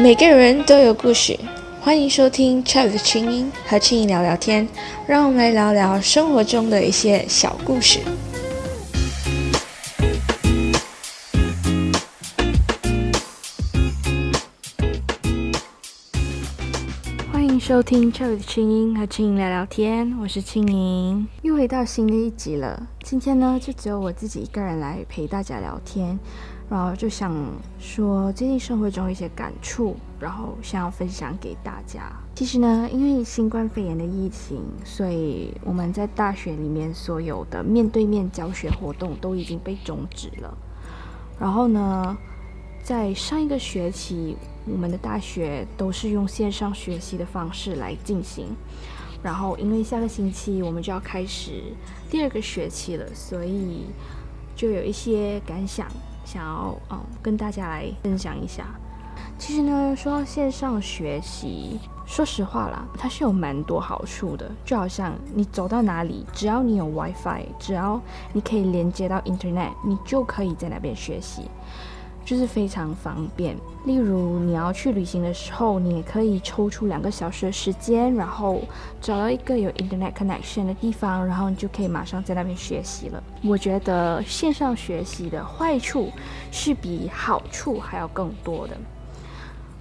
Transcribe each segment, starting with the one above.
每个人都有故事，欢迎收听 Chat 的清音和青音聊聊天，让我们来聊聊生活中的一些小故事。欢迎收听 Chat 的清音和青音聊聊天，我是青音，又回到新的一集了。今天呢，就只有我自己一个人来陪大家聊天。然后就想说最近生活中一些感触，然后想要分享给大家。其实呢，因为新冠肺炎的疫情，所以我们在大学里面所有的面对面教学活动都已经被终止了。然后呢，在上一个学期，我们的大学都是用线上学习的方式来进行。然后因为下个星期我们就要开始第二个学期了，所以就有一些感想。想要嗯跟大家来分享一下，其实呢，说到线上学习，说实话啦，它是有蛮多好处的。就好像你走到哪里，只要你有 WiFi，只要你可以连接到 Internet，你就可以在那边学习。就是非常方便。例如，你要去旅行的时候，你也可以抽出两个小时的时间，然后找到一个有 internet connection 的地方，然后你就可以马上在那边学习了。我觉得线上学习的坏处是比好处还要更多的。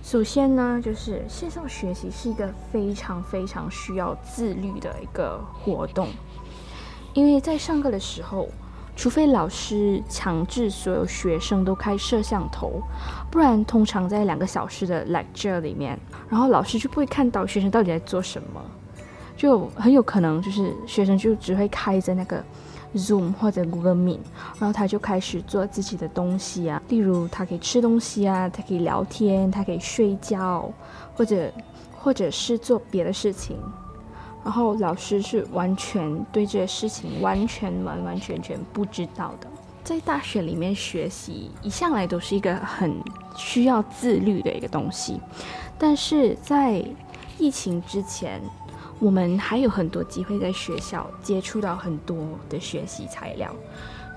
首先呢，就是线上学习是一个非常非常需要自律的一个活动，因为在上课的时候。除非老师强制所有学生都开摄像头，不然通常在两个小时的 lecture 里面，然后老师就不会看到学生到底在做什么，就很有可能就是学生就只会开着那个 Zoom 或者 Google Meet，然后他就开始做自己的东西啊，例如他可以吃东西啊，他可以聊天，他可以睡觉，或者或者是做别的事情。然后老师是完全对这些事情完全完完全全不知道的。在大学里面学习一向来都是一个很需要自律的一个东西，但是在疫情之前，我们还有很多机会在学校接触到很多的学习材料。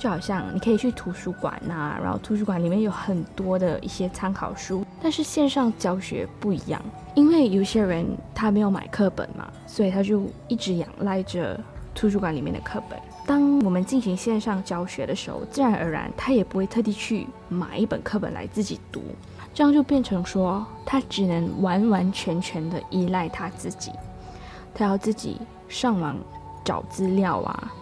就好像你可以去图书馆呐，然后图书馆里面有很多的一些参考书，但是线上教学不一样，因为有些人他没有买课本嘛，所以他就一直仰赖着图书馆里面的课本。当我们进行线上教学的时候，自然而然他也不会特地去买一本课本来自己读，这样就变成说他只能完完全全的依赖他自己，他要自己上网找资料啊。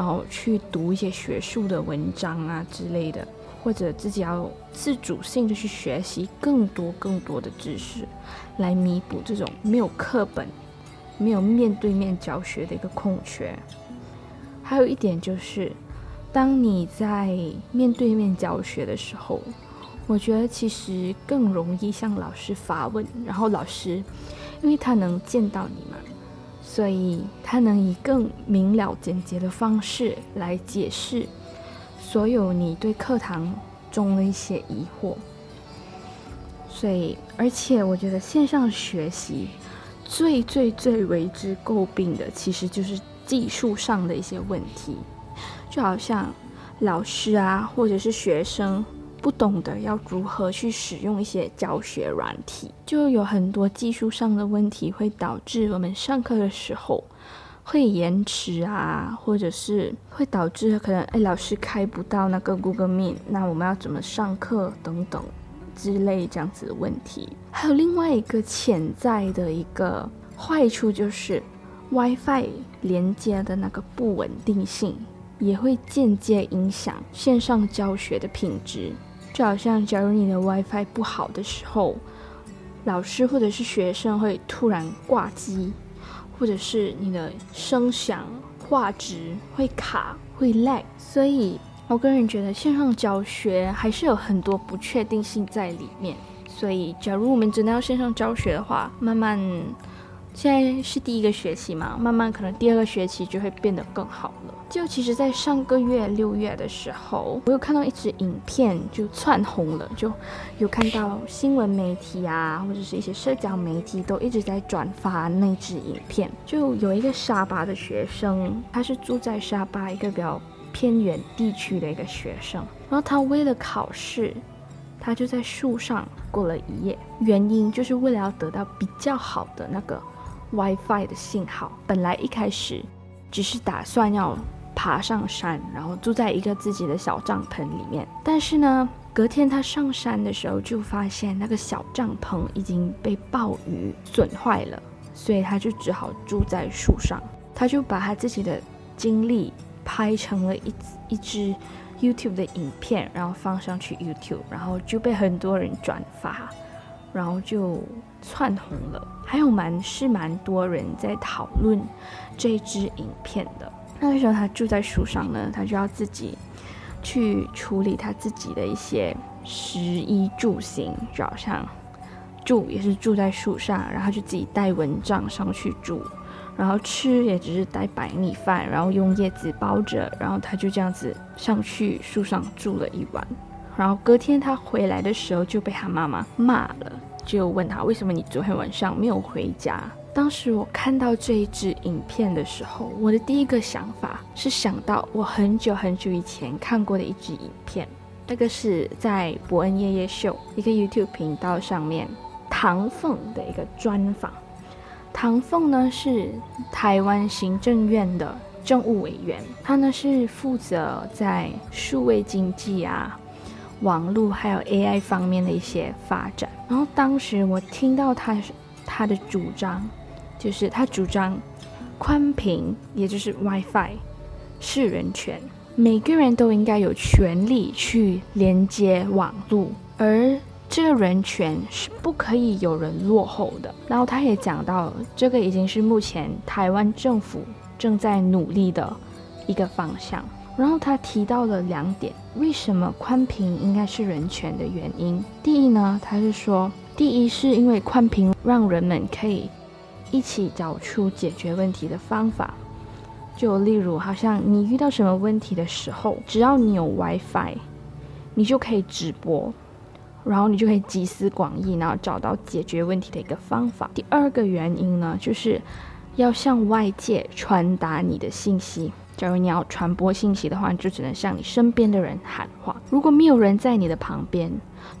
然后去读一些学术的文章啊之类的，或者自己要自主性的去学习更多更多的知识，来弥补这种没有课本、没有面对面教学的一个空缺。还有一点就是，当你在面对面教学的时候，我觉得其实更容易向老师发问，然后老师因为他能见到你嘛。所以，他能以更明了、简洁的方式来解释所有你对课堂中的一些疑惑。所以，而且我觉得线上学习最最最为之诟病的，其实就是技术上的一些问题，就好像老师啊，或者是学生。不懂得要如何去使用一些教学软体，就有很多技术上的问题，会导致我们上课的时候会延迟啊，或者是会导致可能哎老师开不到那个 Google Meet，那我们要怎么上课等等之类这样子的问题。还有另外一个潜在的一个坏处就是 WiFi 连接的那个不稳定性，也会间接影响线上教学的品质。就好像，假如你的 WiFi 不好的时候，老师或者是学生会突然挂机，或者是你的声响、画质会卡、会 lag。所以，我个人觉得线上教学还是有很多不确定性在里面。所以，假如我们真的要线上教学的话，慢慢。现在是第一个学期嘛，慢慢可能第二个学期就会变得更好了。就其实，在上个月六月的时候，我有看到一支影片就窜红了，就有看到新闻媒体啊，或者是一些社交媒体都一直在转发那支影片。就有一个沙巴的学生，他是住在沙巴一个比较偏远地区的一个学生，然后他为了考试。他就在树上过了一夜，原因就是为了要得到比较好的那个 WiFi 的信号。本来一开始只是打算要爬上山，然后住在一个自己的小帐篷里面，但是呢，隔天他上山的时候就发现那个小帐篷已经被暴雨损坏了，所以他就只好住在树上。他就把他自己的经历拍成了一一支。YouTube 的影片，然后放上去 YouTube，然后就被很多人转发，然后就窜红了。还有蛮是蛮多人在讨论这支影片的。那个时候他住在树上呢，他就要自己去处理他自己的一些食衣住行，就好像住也是住在树上，然后就自己带蚊帐上去住。然后吃也只是带白米饭，然后用叶子包着，然后他就这样子上去树上住了一晚。然后隔天他回来的时候就被他妈妈骂了，就问他为什么你昨天晚上没有回家。当时我看到这一支影片的时候，我的第一个想法是想到我很久很久以前看过的一支影片，那个是在伯恩夜夜秀一个 YouTube 频道上面唐凤的一个专访。唐凤呢是台湾行政院的政务委员，他呢是负责在数位经济啊、网络还有 AI 方面的一些发展。然后当时我听到他他的主张，就是他主张宽频，也就是 WiFi 是人权，每个人都应该有权利去连接网络，而。这个人权是不可以有人落后的。然后他也讲到，这个已经是目前台湾政府正在努力的一个方向。然后他提到了两点，为什么宽屏应该是人权的原因。第一呢，他是说，第一是因为宽屏让人们可以一起找出解决问题的方法。就例如，好像你遇到什么问题的时候，只要你有 WiFi，你就可以直播。然后你就可以集思广益，然后找到解决问题的一个方法。第二个原因呢，就是要向外界传达你的信息。假如你要传播信息的话，你就只能向你身边的人喊话。如果没有人在你的旁边，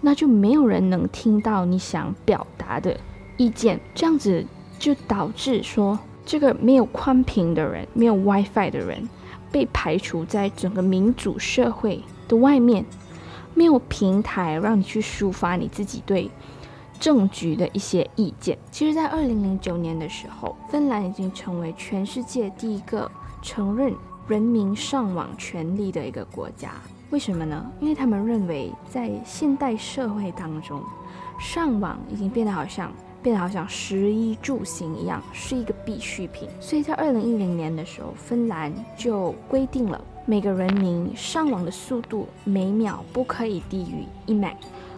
那就没有人能听到你想表达的意见。这样子就导致说，这个没有宽屏的人，没有 WiFi 的人，被排除在整个民主社会的外面。没有平台让你去抒发你自己对政局的一些意见。其实，在二零零九年的时候，芬兰已经成为全世界第一个承认人民上网权利的一个国家。为什么呢？因为他们认为，在现代社会当中，上网已经变得好像变得好像食衣住行一样，是一个必需品。所以在二零一零年的时候，芬兰就规定了。每个人民上网的速度每秒不可以低于一 m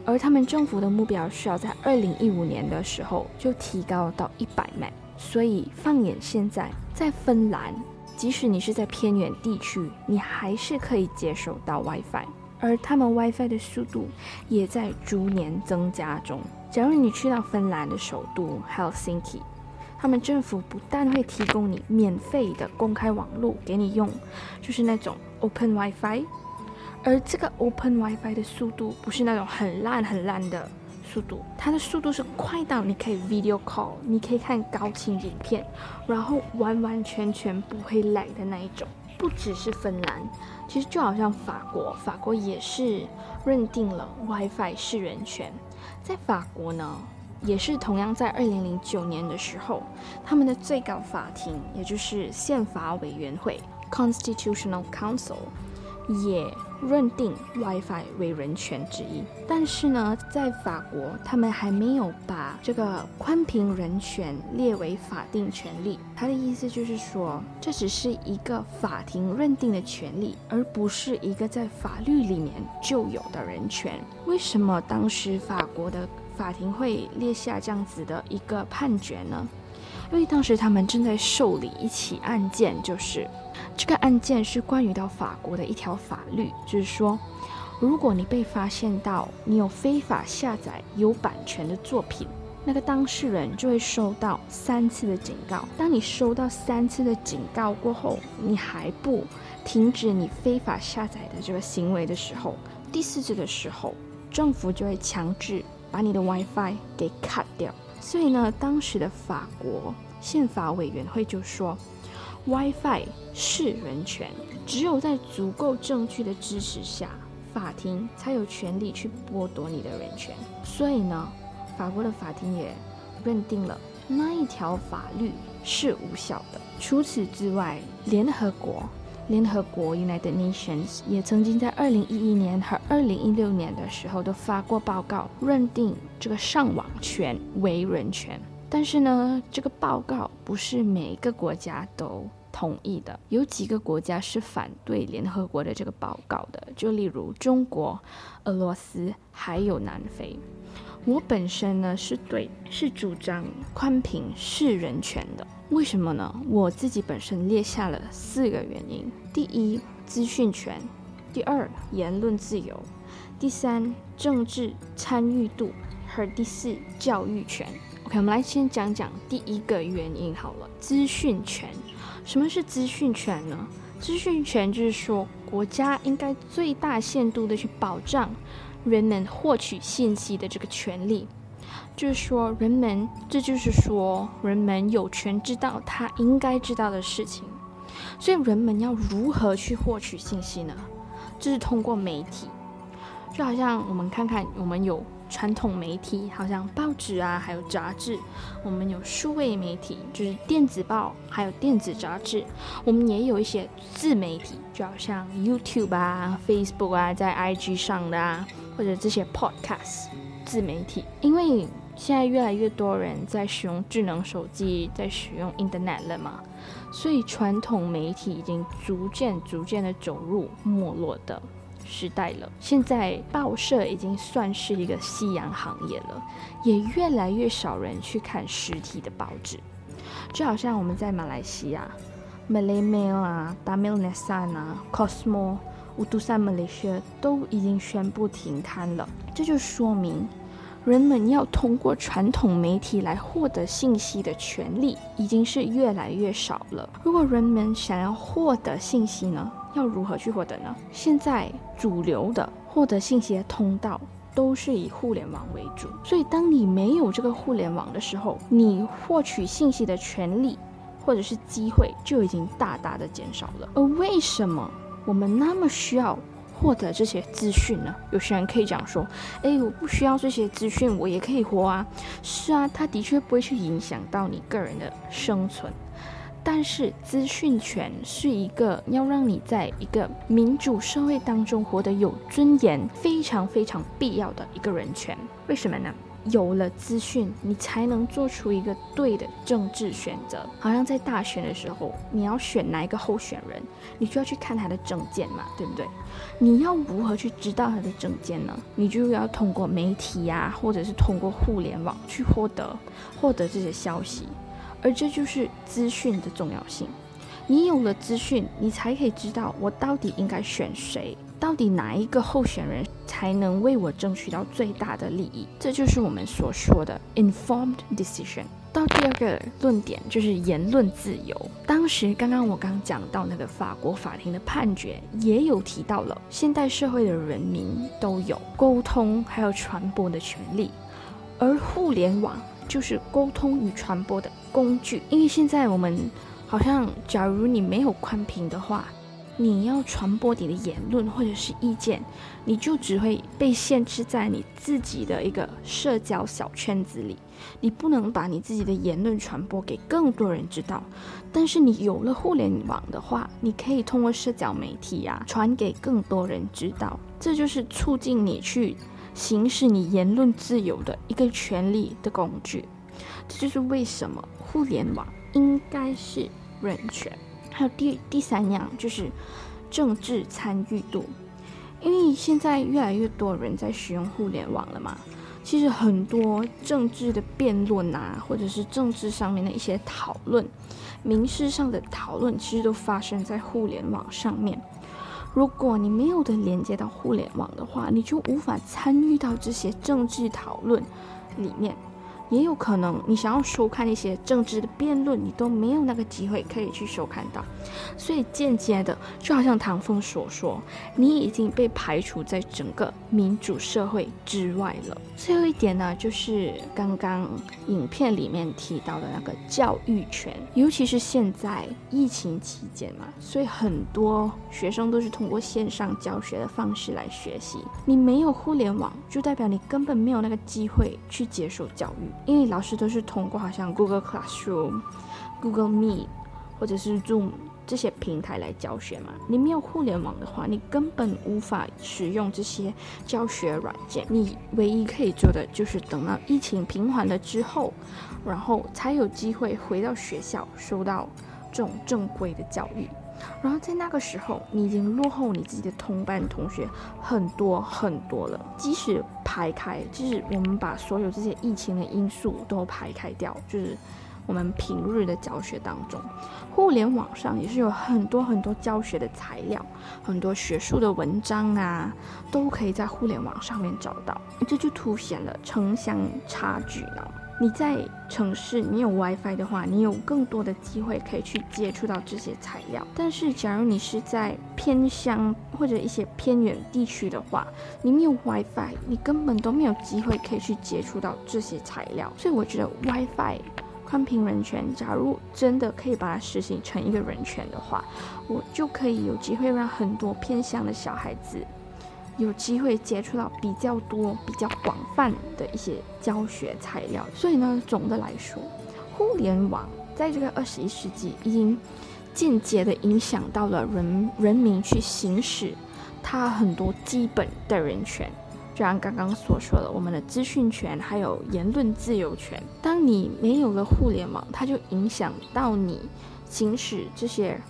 而他们政府的目标是要在二零一五年的时候就提高到一百 m 所以放眼现在，在芬兰，即使你是在偏远地区，你还是可以接收到 WiFi，而他们 WiFi 的速度也在逐年增加中。假如你去到芬兰的首都 Helsinki。他们政府不但会提供你免费的公开网络给你用，就是那种 Open WiFi，而这个 Open WiFi 的速度不是那种很烂很烂的速度，它的速度是快到你可以 Video Call，你可以看高清影片，然后完完全全不会 lag 的那一种。不只是芬兰，其实就好像法国，法国也是认定了 WiFi 是人权，在法国呢。也是同样在二零零九年的时候，他们的最高法庭，也就是宪法委员会 （Constitutional Council） 也认定 WiFi 为人权之一。但是呢，在法国，他们还没有把这个宽频人权列为法定权利。他的意思就是说，这只是一个法庭认定的权利，而不是一个在法律里面就有的人权。为什么当时法国的？法庭会列下这样子的一个判决呢？因为当时他们正在受理一起案件，就是这个案件是关于到法国的一条法律，就是说，如果你被发现到你有非法下载有版权的作品，那个当事人就会收到三次的警告。当你收到三次的警告过后，你还不停止你非法下载的这个行为的时候，第四次的时候。政府就会强制把你的 WiFi 给 cut 掉。所以呢，当时的法国宪法委员会就说，WiFi 是人权，只有在足够证据的支持下，法庭才有权利去剥夺你的人权。所以呢，法国的法庭也认定了那一条法律是无效的。除此之外，联合国。联合国 United Nations 也曾经在二零一一年和二零一六年的时候都发过报告，认定这个上网权为人权。但是呢，这个报告不是每一个国家都同意的，有几个国家是反对联合国的这个报告的，就例如中国、俄罗斯还有南非。我本身呢是对，是主张宽屏是人权的。为什么呢？我自己本身列下了四个原因：第一，资讯权；第二，言论自由；第三，政治参与度；和第四，教育权。OK，我们来先讲讲第一个原因好了，资讯权。什么是资讯权呢？资讯权就是说，国家应该最大限度的去保障。人们获取信息的这个权利，就是说，人们，这就是说，人们有权知道他应该知道的事情。所以，人们要如何去获取信息呢？就是通过媒体，就好像我们看看，我们有传统媒体，好像报纸啊，还有杂志；我们有数位媒体，就是电子报，还有电子杂志；我们也有一些自媒体，就好像 YouTube 啊、Facebook 啊，在 IG 上的啊。或者这些 podcast 自媒体，因为现在越来越多人在使用智能手机，在使用 internet 了嘛，所以传统媒体已经逐渐逐渐的走入没落的时代了。现在报社已经算是一个夕阳行业了，也越来越少人去看实体的报纸。就好像我们在马来西亚，Malay Mail 啊，Tamil Nesan 啊，Cosmo。乌都山马来西亚都已经宣布停刊了，这就说明人们要通过传统媒体来获得信息的权利已经是越来越少了。如果人们想要获得信息呢，要如何去获得呢？现在主流的获得信息的通道都是以互联网为主，所以当你没有这个互联网的时候，你获取信息的权利或者是机会就已经大大的减少了。而为什么？我们那么需要获得这些资讯呢？有些人可以讲说：“哎，我不需要这些资讯，我也可以活啊。”是啊，它的确不会去影响到你个人的生存。但是，资讯权是一个要让你在一个民主社会当中活得有尊严、非常非常必要的一个人权。为什么呢？有了资讯，你才能做出一个对的政治选择。好像在大选的时候，你要选哪一个候选人，你就要去看他的证件嘛，对不对？你要如何去知道他的证件呢？你就要通过媒体呀，或者是通过互联网去获得获得这些消息，而这就是资讯的重要性。你有了资讯，你才可以知道我到底应该选谁。到底哪一个候选人才能为我争取到最大的利益？这就是我们所说的 informed decision。到第二个论点就是言论自由。当时刚刚我刚讲到那个法国法庭的判决，也有提到了现代社会的人民都有沟通还有传播的权利，而互联网就是沟通与传播的工具。因为现在我们好像，假如你没有宽屏的话。你要传播你的言论或者是意见，你就只会被限制在你自己的一个社交小圈子里，你不能把你自己的言论传播给更多人知道。但是你有了互联网的话，你可以通过社交媒体呀传给更多人知道，这就是促进你去行使你言论自由的一个权利的工具。这就是为什么互联网应该是人权。还有第第三样就是政治参与度，因为现在越来越多人在使用互联网了嘛，其实很多政治的辩论啊，或者是政治上面的一些讨论、民事上的讨论，其实都发生在互联网上面。如果你没有的连接到互联网的话，你就无法参与到这些政治讨论里面。也有可能你想要收看一些政治的辩论，你都没有那个机会可以去收看到。所以间接的，就好像唐凤所说，你已经被排除在整个民主社会之外了。最后一点呢，就是刚刚影片里面提到的那个教育权，尤其是现在疫情期间嘛，所以很多学生都是通过线上教学的方式来学习。你没有互联网，就代表你根本没有那个机会去接受教育，因为老师都是通过好像 Google Classroom、Google Meet 或者是 Zoom。这些平台来教学嘛？你没有互联网的话，你根本无法使用这些教学软件。你唯一可以做的就是等到疫情平缓了之后，然后才有机会回到学校，收到这种正规的教育。然后在那个时候，你已经落后你自己的同班同学很多很多了。即使排开，就是我们把所有这些疫情的因素都排开掉，就是。我们平日的教学当中，互联网上也是有很多很多教学的材料，很多学术的文章啊，都可以在互联网上面找到。这就凸显了城乡差距呢。你在城市，你有 WiFi 的话，你有更多的机会可以去接触到这些材料。但是，假如你是在偏乡或者一些偏远地区的话，你没有 WiFi，你根本都没有机会可以去接触到这些材料。所以，我觉得 WiFi。宽频人权，假如真的可以把它实行成一个人权的话，我就可以有机会让很多偏乡的小孩子有机会接触到比较多、比较广泛的一些教学材料。所以呢，总的来说，互联网在这个二十一世纪已经间接的影响到了人人民去行使他很多基本的人权。就像刚刚所说的，我们的资讯权还有言论自由权，当你没有了互联网，它就影响到你行使这些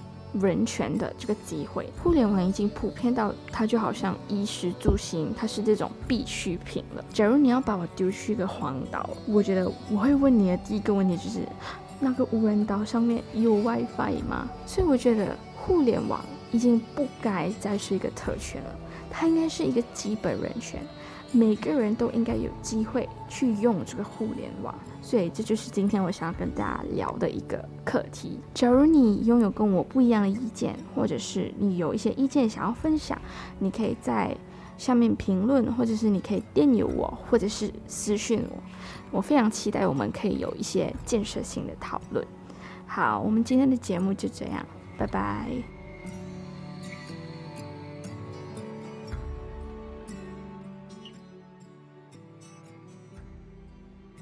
人权的这个机会。互联网已经普遍到它就好像衣食住行，它是这种必需品了。假如你要把我丢去一个荒岛，我觉得我会问你的第一个问题就是：那个无人岛上面有 WiFi 吗？所以我觉得互联网已经不该再是一个特权了。它应该是一个基本人权，每个人都应该有机会去用这个互联网，所以这就是今天我想要跟大家聊的一个课题。假如你拥有跟我不一样的意见，或者是你有一些意见想要分享，你可以在下面评论，或者是你可以电邮我，或者是私讯我。我非常期待我们可以有一些建设性的讨论。好，我们今天的节目就这样，拜拜。